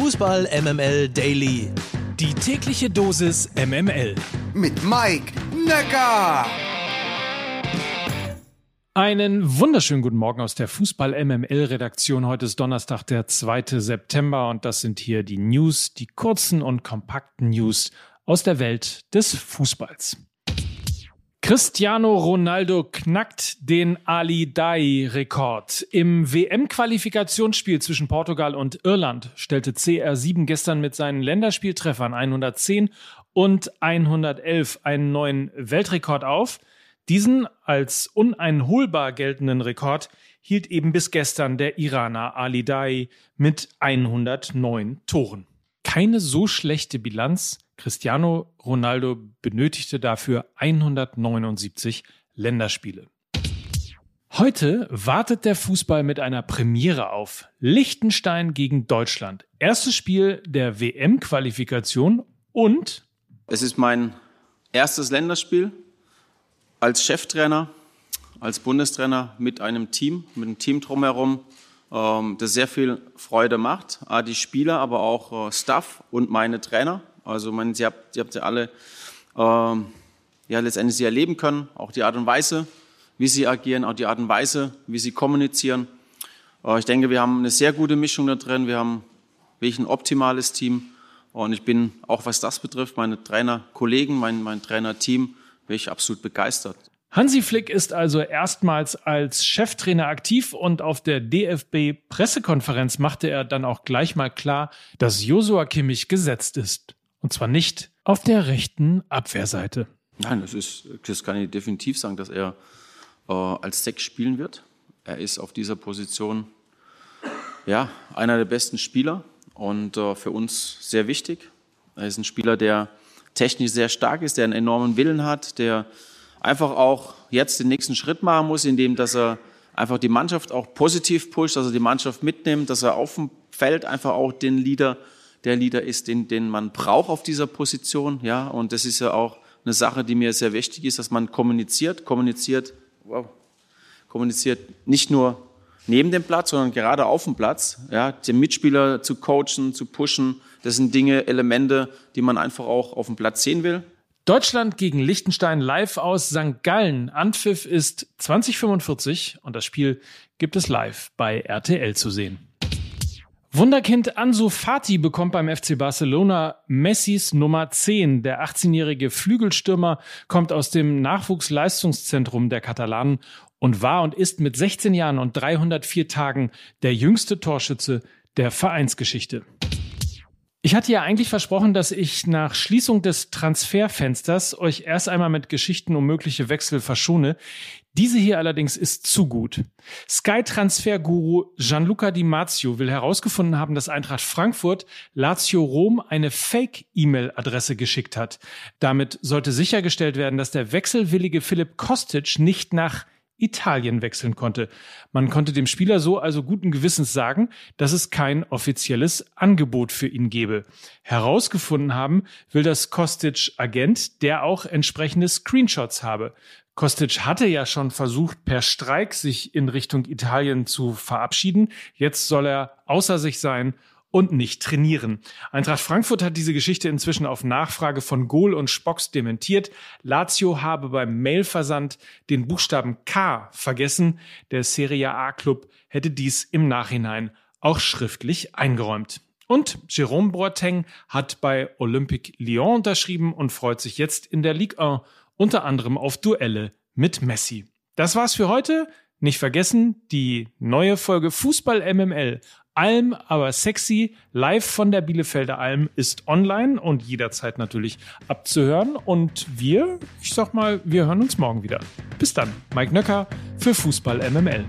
Fußball MML Daily. Die tägliche Dosis MML. Mit Mike Necker. Einen wunderschönen guten Morgen aus der Fußball MML Redaktion. Heute ist Donnerstag, der 2. September und das sind hier die News, die kurzen und kompakten News aus der Welt des Fußballs. Cristiano Ronaldo knackt den Ali Dai-Rekord. Im WM-Qualifikationsspiel zwischen Portugal und Irland stellte CR7 gestern mit seinen Länderspieltreffern 110 und 111 einen neuen Weltrekord auf. Diesen als uneinholbar geltenden Rekord hielt eben bis gestern der Iraner Ali Dai mit 109 Toren. Keine so schlechte Bilanz Cristiano Ronaldo benötigte dafür 179 Länderspiele. Heute wartet der Fußball mit einer Premiere auf. Liechtenstein gegen Deutschland. Erstes Spiel der WM-Qualifikation und es ist mein erstes Länderspiel als Cheftrainer, als Bundestrainer mit einem Team, mit einem Team drumherum, das sehr viel Freude macht. Die Spieler, aber auch äh, Staff und meine Trainer. Also man, sie habt, sie habt ja alle ähm, ja, letztendlich sie erleben können, auch die Art und Weise, wie sie agieren, auch die Art und Weise, wie sie kommunizieren. Äh, ich denke, wir haben eine sehr gute Mischung da drin. Wir haben wirklich ein optimales Team. Und ich bin auch, was das betrifft, meine Trainerkollegen, mein, mein Trainerteam, bin ich absolut begeistert. Hansi Flick ist also erstmals als Cheftrainer aktiv und auf der DFB-Pressekonferenz machte er dann auch gleich mal klar, dass Josua Kimmich gesetzt ist. Und zwar nicht auf der rechten Abwehrseite. Nein, das, ist, das kann ich definitiv sagen, dass er äh, als Sechs spielen wird. Er ist auf dieser Position ja, einer der besten Spieler und äh, für uns sehr wichtig. Er ist ein Spieler, der technisch sehr stark ist, der einen enormen Willen hat, der einfach auch jetzt den nächsten Schritt machen muss, indem dass er einfach die Mannschaft auch positiv pusht, dass er die Mannschaft mitnimmt, dass er auf dem Feld einfach auch den Leader der Leader ist, den, den man braucht auf dieser Position. Ja, und das ist ja auch eine Sache, die mir sehr wichtig ist, dass man kommuniziert, kommuniziert, wow, kommuniziert nicht nur neben dem Platz, sondern gerade auf dem Platz. Ja, den Mitspieler zu coachen, zu pushen, das sind Dinge, Elemente, die man einfach auch auf dem Platz sehen will. Deutschland gegen Liechtenstein live aus St. Gallen. Anpfiff ist 2045 und das Spiel gibt es live bei RTL zu sehen. Wunderkind Ansu Fati bekommt beim FC Barcelona Messis Nummer 10. Der 18-jährige Flügelstürmer kommt aus dem Nachwuchsleistungszentrum der Katalanen und war und ist mit 16 Jahren und 304 Tagen der jüngste Torschütze der Vereinsgeschichte. Ich hatte ja eigentlich versprochen, dass ich nach Schließung des Transferfensters euch erst einmal mit Geschichten um mögliche Wechsel verschone. Diese hier allerdings ist zu gut. Sky-Transfer-Guru Gianluca Di Marzio will herausgefunden haben, dass Eintracht Frankfurt Lazio Rom eine Fake-E-Mail-Adresse geschickt hat. Damit sollte sichergestellt werden, dass der wechselwillige Philipp Kostic nicht nach Italien wechseln konnte. Man konnte dem Spieler so also guten Gewissens sagen, dass es kein offizielles Angebot für ihn gebe. Herausgefunden haben will das Kostic Agent, der auch entsprechende Screenshots habe. Kostic hatte ja schon versucht, per Streik sich in Richtung Italien zu verabschieden. Jetzt soll er außer sich sein und nicht trainieren. Eintracht Frankfurt hat diese Geschichte inzwischen auf Nachfrage von Gohl und Spocks dementiert. Lazio habe beim Mailversand den Buchstaben K vergessen. Der Serie A Club hätte dies im Nachhinein auch schriftlich eingeräumt. Und Jérôme Boateng hat bei Olympique Lyon unterschrieben und freut sich jetzt in der Ligue 1 unter anderem auf Duelle mit Messi. Das war's für heute. Nicht vergessen, die neue Folge Fußball MML Alm, aber sexy, live von der Bielefelder Alm ist online und jederzeit natürlich abzuhören. Und wir, ich sag mal, wir hören uns morgen wieder. Bis dann, Mike Nöcker für Fußball MML.